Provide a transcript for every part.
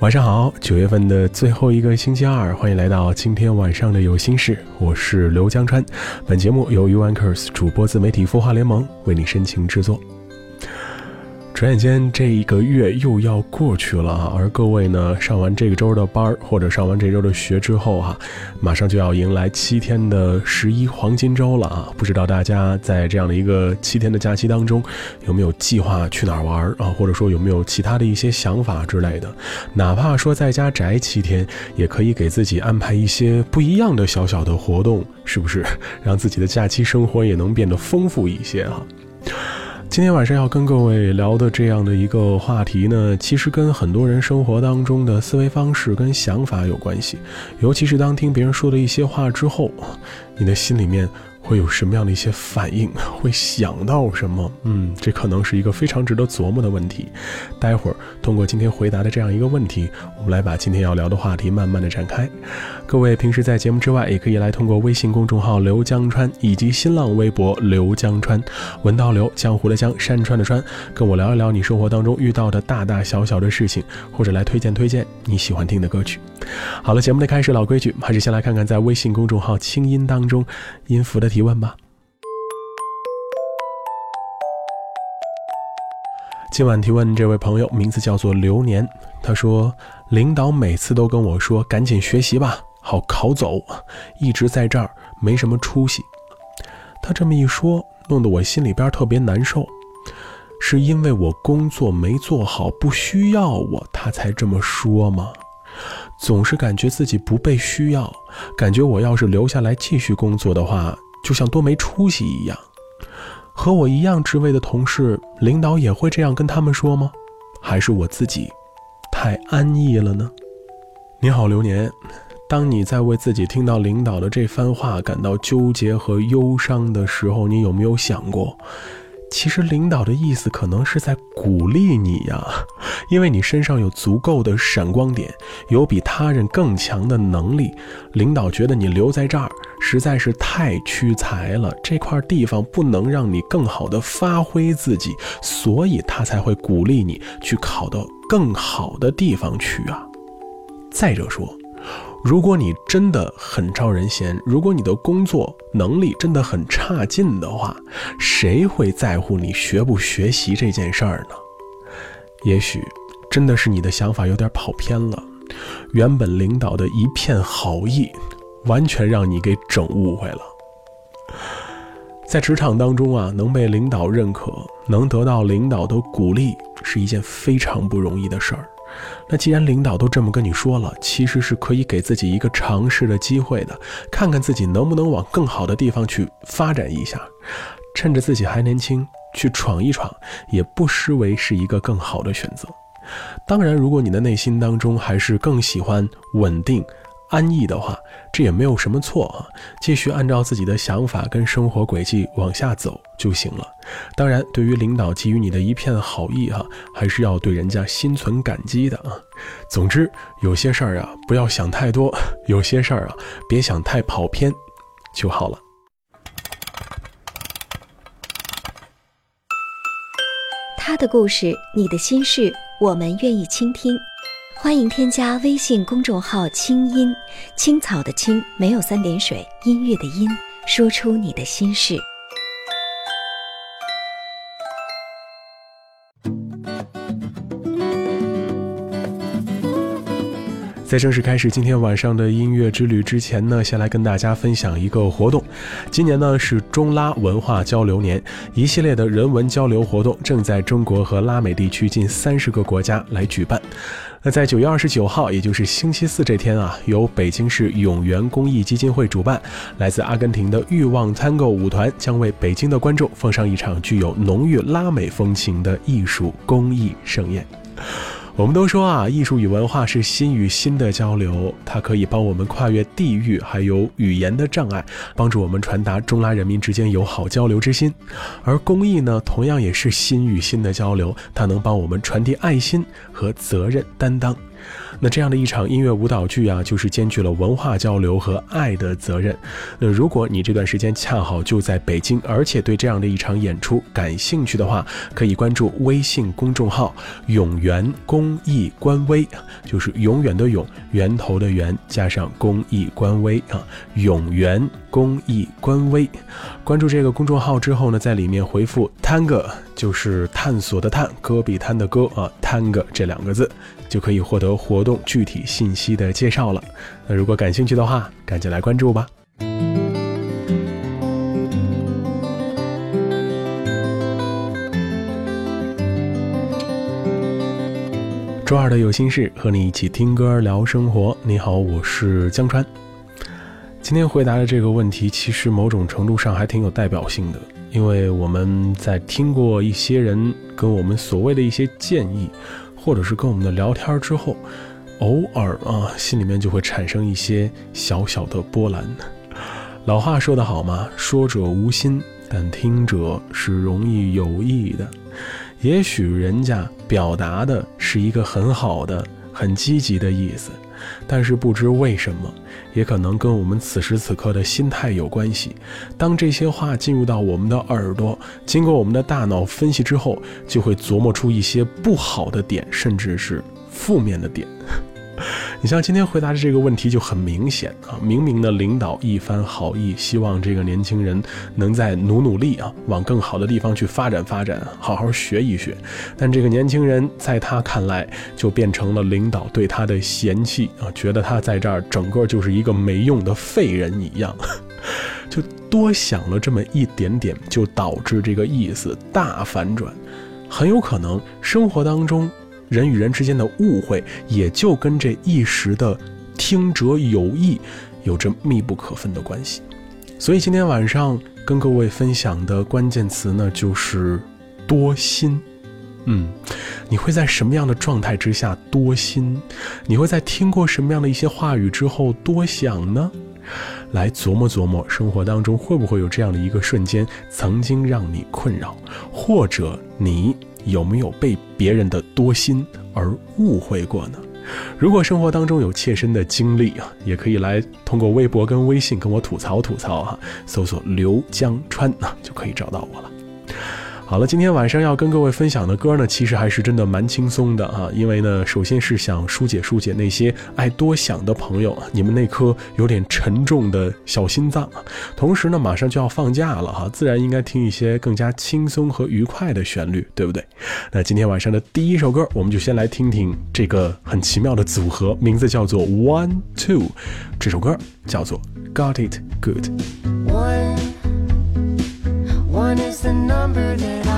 晚上好，九月份的最后一个星期二，欢迎来到今天晚上的有心事，我是刘江川。本节目由 u a n c e r s 主播自媒体孵化联盟为你深情制作。转眼间，这一个月又要过去了啊！而各位呢，上完这个周的班儿或者上完这周的学之后哈，马上就要迎来七天的十一黄金周了啊！不知道大家在这样的一个七天的假期当中，有没有计划去哪儿玩啊？或者说有没有其他的一些想法之类的？哪怕说在家宅七天，也可以给自己安排一些不一样的小小的活动，是不是？让自己的假期生活也能变得丰富一些哈。今天晚上要跟各位聊的这样的一个话题呢，其实跟很多人生活当中的思维方式跟想法有关系，尤其是当听别人说的一些话之后，你的心里面。会有什么样的一些反应？会想到什么？嗯，这可能是一个非常值得琢磨的问题。待会儿通过今天回答的这样一个问题，我们来把今天要聊的话题慢慢的展开。各位平时在节目之外，也可以来通过微信公众号刘江川以及新浪微博刘江川，文道刘江湖的江山川的川，跟我聊一聊你生活当中遇到的大大小小的事情，或者来推荐推荐你喜欢听的歌曲。好了，节目的开始，老规矩，还是先来看看在微信公众号清音当中音符的提问吧。今晚提问这位朋友名字叫做流年，他说：“领导每次都跟我说赶紧学习吧，好考走，一直在这儿没什么出息。”他这么一说，弄得我心里边特别难受。是因为我工作没做好，不需要我，他才这么说吗？总是感觉自己不被需要，感觉我要是留下来继续工作的话，就像多没出息一样。和我一样职位的同事、领导也会这样跟他们说吗？还是我自己太安逸了呢？你好，流年。当你在为自己听到领导的这番话感到纠结和忧伤的时候，你有没有想过？其实领导的意思可能是在鼓励你呀，因为你身上有足够的闪光点，有比他人更强的能力。领导觉得你留在这儿实在是太屈才了，这块地方不能让你更好的发挥自己，所以他才会鼓励你去考到更好的地方去啊。再者说。如果你真的很招人嫌，如果你的工作能力真的很差劲的话，谁会在乎你学不学习这件事儿呢？也许真的是你的想法有点跑偏了，原本领导的一片好意，完全让你给整误会了。在职场当中啊，能被领导认可，能得到领导的鼓励，是一件非常不容易的事儿。那既然领导都这么跟你说了，其实是可以给自己一个尝试的机会的，看看自己能不能往更好的地方去发展一下，趁着自己还年轻去闯一闯，也不失为是一个更好的选择。当然，如果你的内心当中还是更喜欢稳定。安逸的话，这也没有什么错啊，继续按照自己的想法跟生活轨迹往下走就行了。当然，对于领导给予你的一片好意哈，还是要对人家心存感激的啊。总之，有些事儿啊，不要想太多；有些事儿啊，别想太跑偏，就好了。他的故事，你的心事，我们愿意倾听。欢迎添加微信公众号“清音青草”的“青”没有三点水，音乐的“音”，说出你的心事。在正式开始今天晚上的音乐之旅之前呢，先来跟大家分享一个活动。今年呢是中拉文化交流年，一系列的人文交流活动正在中国和拉美地区近三十个国家来举办。那在九月二十九号，也就是星期四这天啊，由北京市永源公益基金会主办，来自阿根廷的欲望参购舞团将为北京的观众奉上一场具有浓郁拉美风情的艺术公益盛宴。我们都说啊，艺术与文化是心与心的交流，它可以帮我们跨越地域还有语言的障碍，帮助我们传达中拉人民之间友好交流之心。而公益呢，同样也是心与心的交流，它能帮我们传递爱心和责任担当。那这样的一场音乐舞蹈剧啊，就是兼具了文化交流和爱的责任。那如果你这段时间恰好就在北京，而且对这样的一场演出感兴趣的话，可以关注微信公众号“永源公益官微”，就是永远的永，源头的源，加上公益官微啊，永源公益官微。关注这个公众号之后呢，在里面回复 “tango”，就是探索的探，戈壁滩的戈啊，tango 这两个字。就可以获得活活动具体信息的介绍了。那如果感兴趣的话，赶紧来关注吧。周二的有心事，和你一起听歌聊生活。你好，我是江川。今天回答的这个问题，其实某种程度上还挺有代表性的，因为我们在听过一些人跟我们所谓的一些建议。或者是跟我们的聊天之后，偶尔啊，心里面就会产生一些小小的波澜。老话说得好嘛，说者无心，但听者是容易有意的。也许人家表达的是一个很好的、很积极的意思，但是不知为什么，也可能跟我们此时此刻的心态有关系。当这些话进入到我们的耳朵，经过我们的大脑分析之后，就会琢磨出一些不好的点，甚至是负面的点。你像今天回答的这个问题就很明显啊，明明呢领导一番好意，希望这个年轻人能再努努力啊，往更好的地方去发展发展，好好学一学。但这个年轻人在他看来就变成了领导对他的嫌弃啊，觉得他在这儿整个就是一个没用的废人一样，就多想了这么一点点，就导致这个意思大反转，很有可能生活当中。人与人之间的误会，也就跟这一时的听者有意有着密不可分的关系。所以今天晚上跟各位分享的关键词呢，就是多心。嗯，你会在什么样的状态之下多心？你会在听过什么样的一些话语之后多想呢？来琢磨琢磨，生活当中会不会有这样的一个瞬间，曾经让你困扰，或者你。有没有被别人的多心而误会过呢？如果生活当中有切身的经历啊，也可以来通过微博跟微信跟我吐槽吐槽哈，搜索刘江川啊就可以找到我了。好了，今天晚上要跟各位分享的歌呢，其实还是真的蛮轻松的哈。因为呢，首先是想疏解疏解那些爱多想的朋友，你们那颗有点沉重的小心脏。同时呢，马上就要放假了哈，自然应该听一些更加轻松和愉快的旋律，对不对？那今天晚上的第一首歌，我们就先来听听这个很奇妙的组合，名字叫做 One Two，这首歌叫做 Got It Good。The number that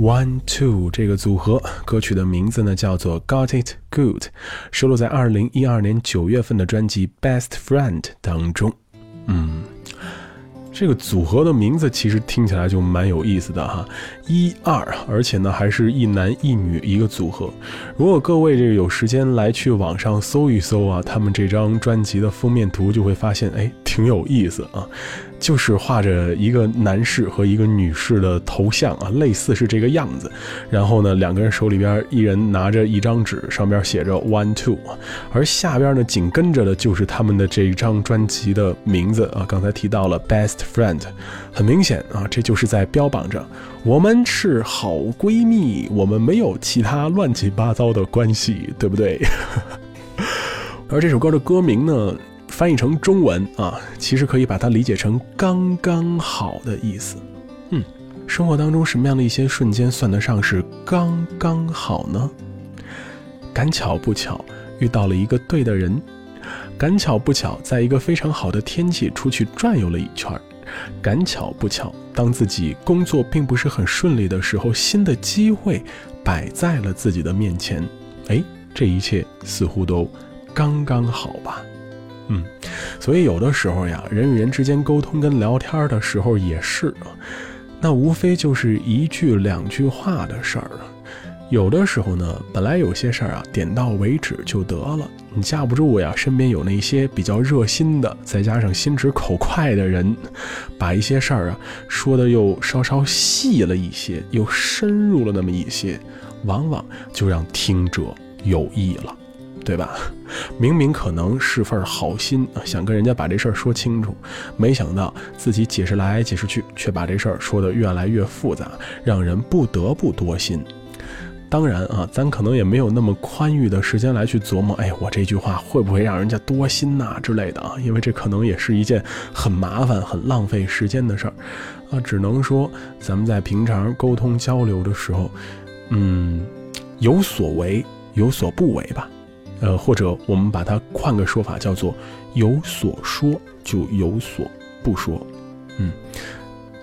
One Two 这个组合歌曲的名字呢叫做 Got It Good，收录在二零一二年九月份的专辑《Best Friend》当中。嗯，这个组合的名字其实听起来就蛮有意思的哈，一二，而且呢还是一男一女一个组合。如果各位这个有时间来去网上搜一搜啊，他们这张专辑的封面图就会发现，哎，挺有意思啊。就是画着一个男士和一个女士的头像啊，类似是这个样子。然后呢，两个人手里边一人拿着一张纸，上边写着 One Two，而下边呢紧跟着的就是他们的这一张专辑的名字啊。刚才提到了 Best Friend，很明显啊，这就是在标榜着我们是好闺蜜，我们没有其他乱七八糟的关系，对不对？而这首歌的歌名呢？翻译成中文啊，其实可以把它理解成“刚刚好”的意思。嗯，生活当中什么样的一些瞬间算得上是刚刚好呢？赶巧不巧遇到了一个对的人，赶巧不巧在一个非常好的天气出去转悠了一圈，赶巧不巧当自己工作并不是很顺利的时候，新的机会摆在了自己的面前。哎，这一切似乎都刚刚好吧。嗯，所以有的时候呀，人与人之间沟通跟聊天的时候也是啊，那无非就是一句两句话的事儿了。有的时候呢，本来有些事儿啊，点到为止就得了。你架不住呀，身边有那些比较热心的，再加上心直口快的人，把一些事儿啊说的又稍稍细了一些，又深入了那么一些，往往就让听者有意了。对吧？明明可能是份好心，想跟人家把这事儿说清楚，没想到自己解释来解释去，却把这事儿说得越来越复杂，让人不得不多心。当然啊，咱可能也没有那么宽裕的时间来去琢磨，哎，我这句话会不会让人家多心呐之类的啊？因为这可能也是一件很麻烦、很浪费时间的事儿啊。只能说，咱们在平常沟通交流的时候，嗯，有所为，有所不为吧。呃，或者我们把它换个说法，叫做有所说就有所不说。嗯，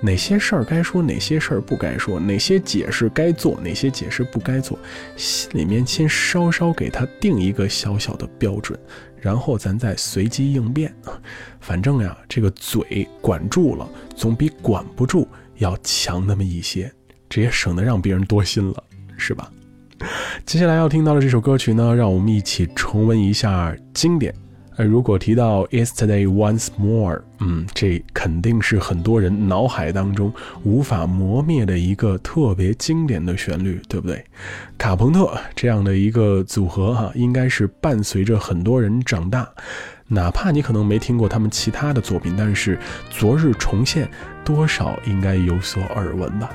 哪些事儿该说，哪些事儿不该说，哪些解释该做，哪些解释不该做，心里面先稍稍给他定一个小小的标准，然后咱再随机应变。反正呀，这个嘴管住了，总比管不住要强那么一些，这也省得让别人多心了，是吧？接下来要听到的这首歌曲呢，让我们一起重温一下经典。呃，如果提到 Yesterday Once More，嗯，这肯定是很多人脑海当中无法磨灭的一个特别经典的旋律，对不对？卡朋特这样的一个组合哈，应该是伴随着很多人长大。哪怕你可能没听过他们其他的作品，但是昨日重现，多少应该有所耳闻吧。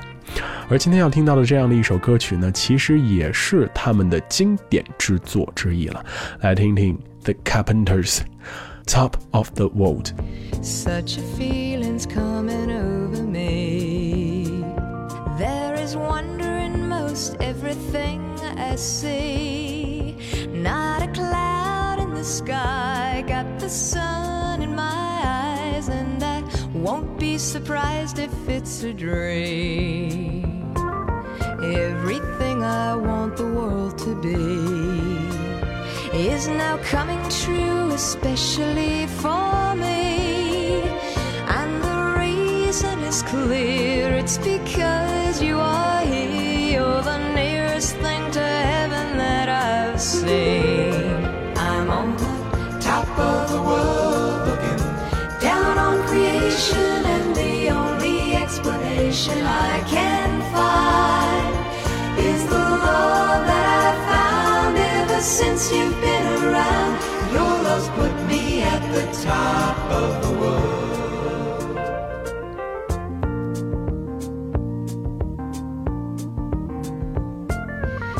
而今天要听到的这样的一首歌曲呢，其实也是他们的经典之作之一了。来听听 The Carpenters，《Top of the World》。 Such a feeling's coming over me. There is wonder in most everything I see. Not a cloud in the sky, got the sun in my eyes, and I won't be surprised if it's a dream. Everything I want the world to be is now coming true, especially for me. And the reason is clear it's because you are here. Since you've been around. Your love's put me at the top of the world.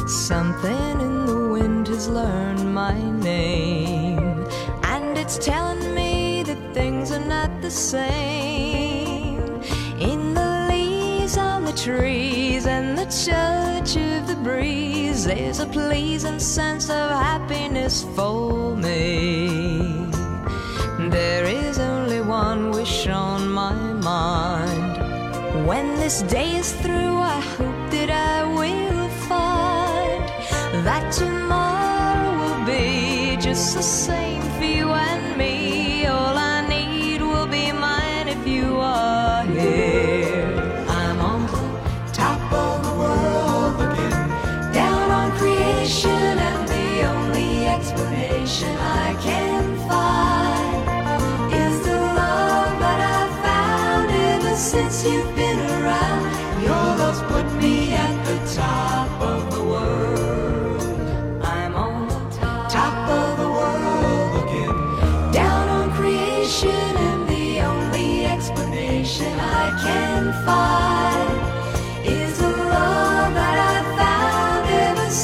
Something in the wind has learned my name, and it's telling me that things are not the same. In the leaves on the trees and the touch of the breeze, there's a pleasing sense of happiness for me. There is only one wish on my mind. When this day is through,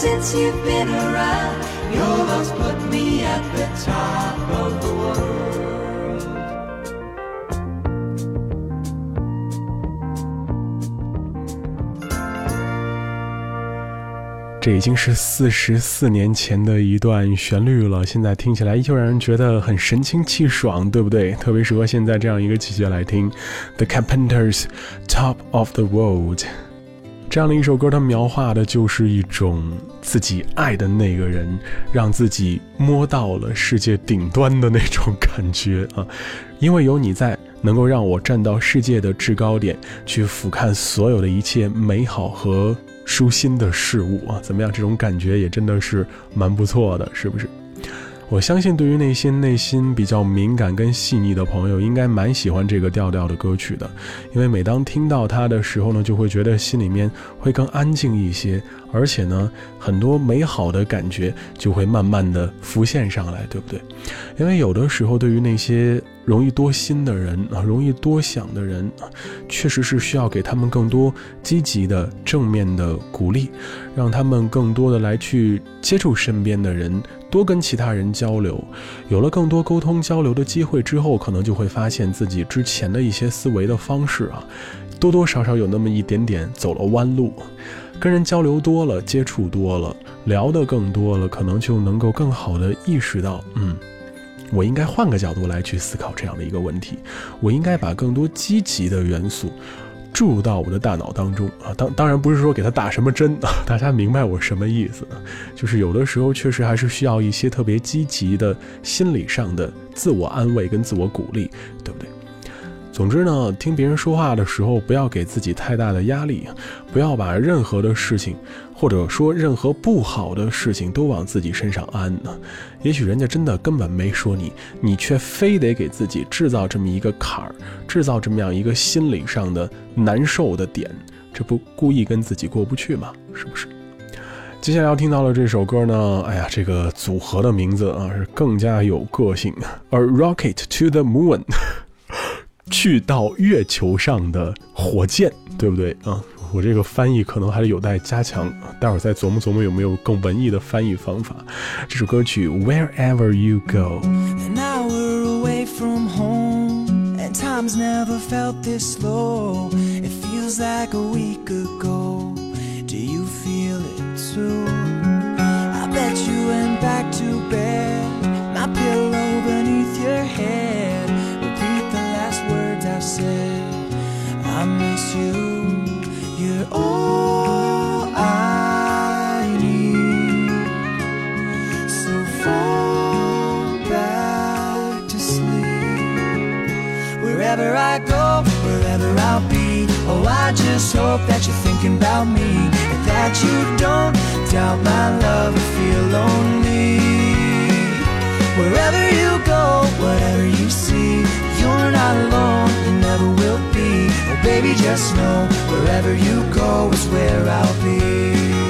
since you've been around. Your love's put me at the top. 这已经是四十四年前的一段旋律了，现在听起来依旧让人觉得很神清气爽，对不对？特别适合现在这样一个季节来听。The Carpenters, Top of the World，这样的一首歌，它描画的就是一种自己爱的那个人，让自己摸到了世界顶端的那种感觉啊！因为有你在，能够让我站到世界的制高点，去俯瞰所有的一切美好和。舒心的事物啊，怎么样？这种感觉也真的是蛮不错的，是不是？我相信，对于那些内心比较敏感跟细腻的朋友，应该蛮喜欢这个调调的歌曲的，因为每当听到它的时候呢，就会觉得心里面会更安静一些，而且呢，很多美好的感觉就会慢慢的浮现上来，对不对？因为有的时候，对于那些容易多心的人啊，容易多想的人，确实是需要给他们更多积极的、正面的鼓励，让他们更多的来去接触身边的人。多跟其他人交流，有了更多沟通交流的机会之后，可能就会发现自己之前的一些思维的方式啊，多多少少有那么一点点走了弯路。跟人交流多了，接触多了，聊得更多了，可能就能够更好的意识到，嗯，我应该换个角度来去思考这样的一个问题，我应该把更多积极的元素。注入到我的大脑当中啊，当当然不是说给他打什么针啊，大家明白我什么意思？就是有的时候确实还是需要一些特别积极的心理上的自我安慰跟自我鼓励，对不对？总之呢，听别人说话的时候，不要给自己太大的压力，不要把任何的事情，或者说任何不好的事情都往自己身上安呢。也许人家真的根本没说你，你却非得给自己制造这么一个坎儿，制造这么样一个心理上的难受的点，这不故意跟自己过不去吗？是不是？接下来要听到的这首歌呢，哎呀，这个组合的名字啊是更加有个性，而 Rocket to the Moon。去到月球上的火箭，对不对啊？我这个翻译可能还是有待加强，待会儿再琢磨琢磨有没有更文艺的翻译方法。这首歌曲 Wherever You Go。An hour away from home, and time's never felt this slow. It feels like a week ago. Do you feel it too? I bet you went back to bed, my pillow beneath your head. Repeat the last words I said. I miss you. All I need. So fall back to sleep. Wherever I go, wherever I'll be. Oh, I just hope that you're thinking about me. And that you don't doubt my love or feel lonely. Wherever you go, whatever you see, you're not alone, you never will be. Oh, baby, just know wherever you go is where I'll be.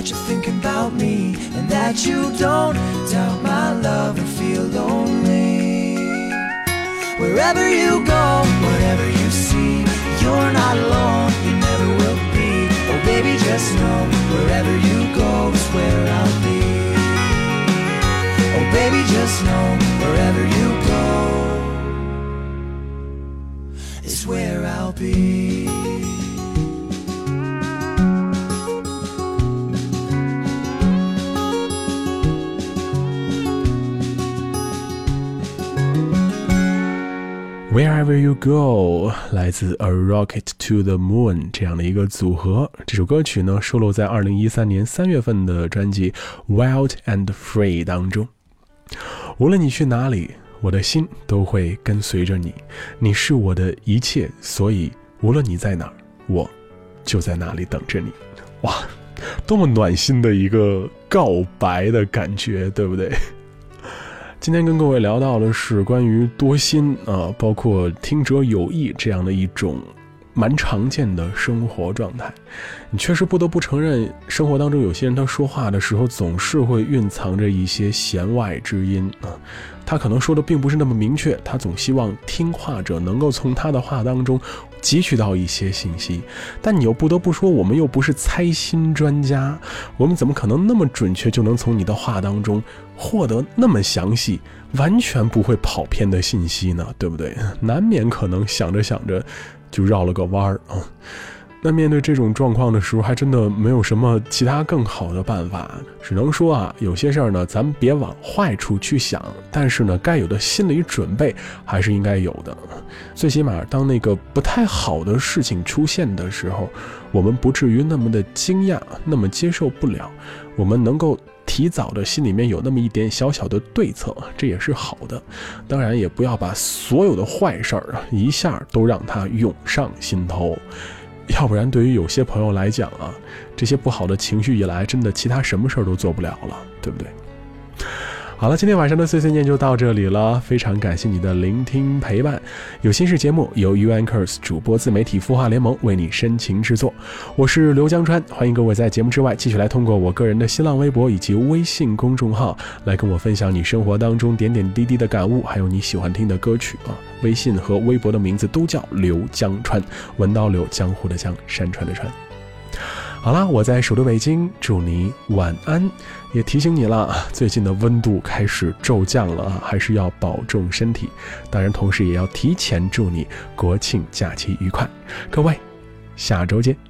That you're thinking about me and that you don't doubt my love or feel lonely. Wherever you go, whatever you see, you're not alone, you never will be. Oh, baby, just know wherever you go is where I'll be. Oh, baby, just know wherever you Wherever You Go 来自 A Rocket to the Moon 这样的一个组合，这首歌曲呢收录在二零一三年三月份的专辑《Wild and Free》当中。无论你去哪里，我的心都会跟随着你。你是我的一切，所以无论你在哪儿，我就在那里等着你。哇，多么暖心的一个告白的感觉，对不对？今天跟各位聊到的是关于多心啊，包括听者有意这样的一种蛮常见的生活状态。你确实不得不承认，生活当中有些人他说话的时候总是会蕴藏着一些弦外之音啊。他可能说的并不是那么明确，他总希望听话者能够从他的话当中汲取到一些信息。但你又不得不说，我们又不是猜心专家，我们怎么可能那么准确就能从你的话当中获得那么详细、完全不会跑偏的信息呢？对不对？难免可能想着想着就绕了个弯儿啊。那面对这种状况的时候，还真的没有什么其他更好的办法，只能说啊，有些事儿呢，咱们别往坏处去想，但是呢，该有的心理准备还是应该有的。最起码，当那个不太好的事情出现的时候，我们不至于那么的惊讶，那么接受不了，我们能够提早的心里面有那么一点小小的对策，这也是好的。当然，也不要把所有的坏事儿啊一下都让它涌上心头。要不然，对于有些朋友来讲啊，这些不好的情绪一来，真的其他什么事儿都做不了了，对不对？好了，今天晚上的碎碎念就到这里了，非常感谢你的聆听陪伴。有心事节目由 U Anchors 主播自媒体孵化联盟为你深情制作，我是刘江川，欢迎各位在节目之外继续来通过我个人的新浪微博以及微信公众号来跟我分享你生活当中点点滴滴的感悟，还有你喜欢听的歌曲啊。微信和微博的名字都叫刘江川，文刀刘，江湖的江，山川的川。好啦，我在首都北京，祝你晚安。也提醒你了，最近的温度开始骤降了啊，还是要保重身体。当然，同时也要提前祝你国庆假期愉快。各位，下周见。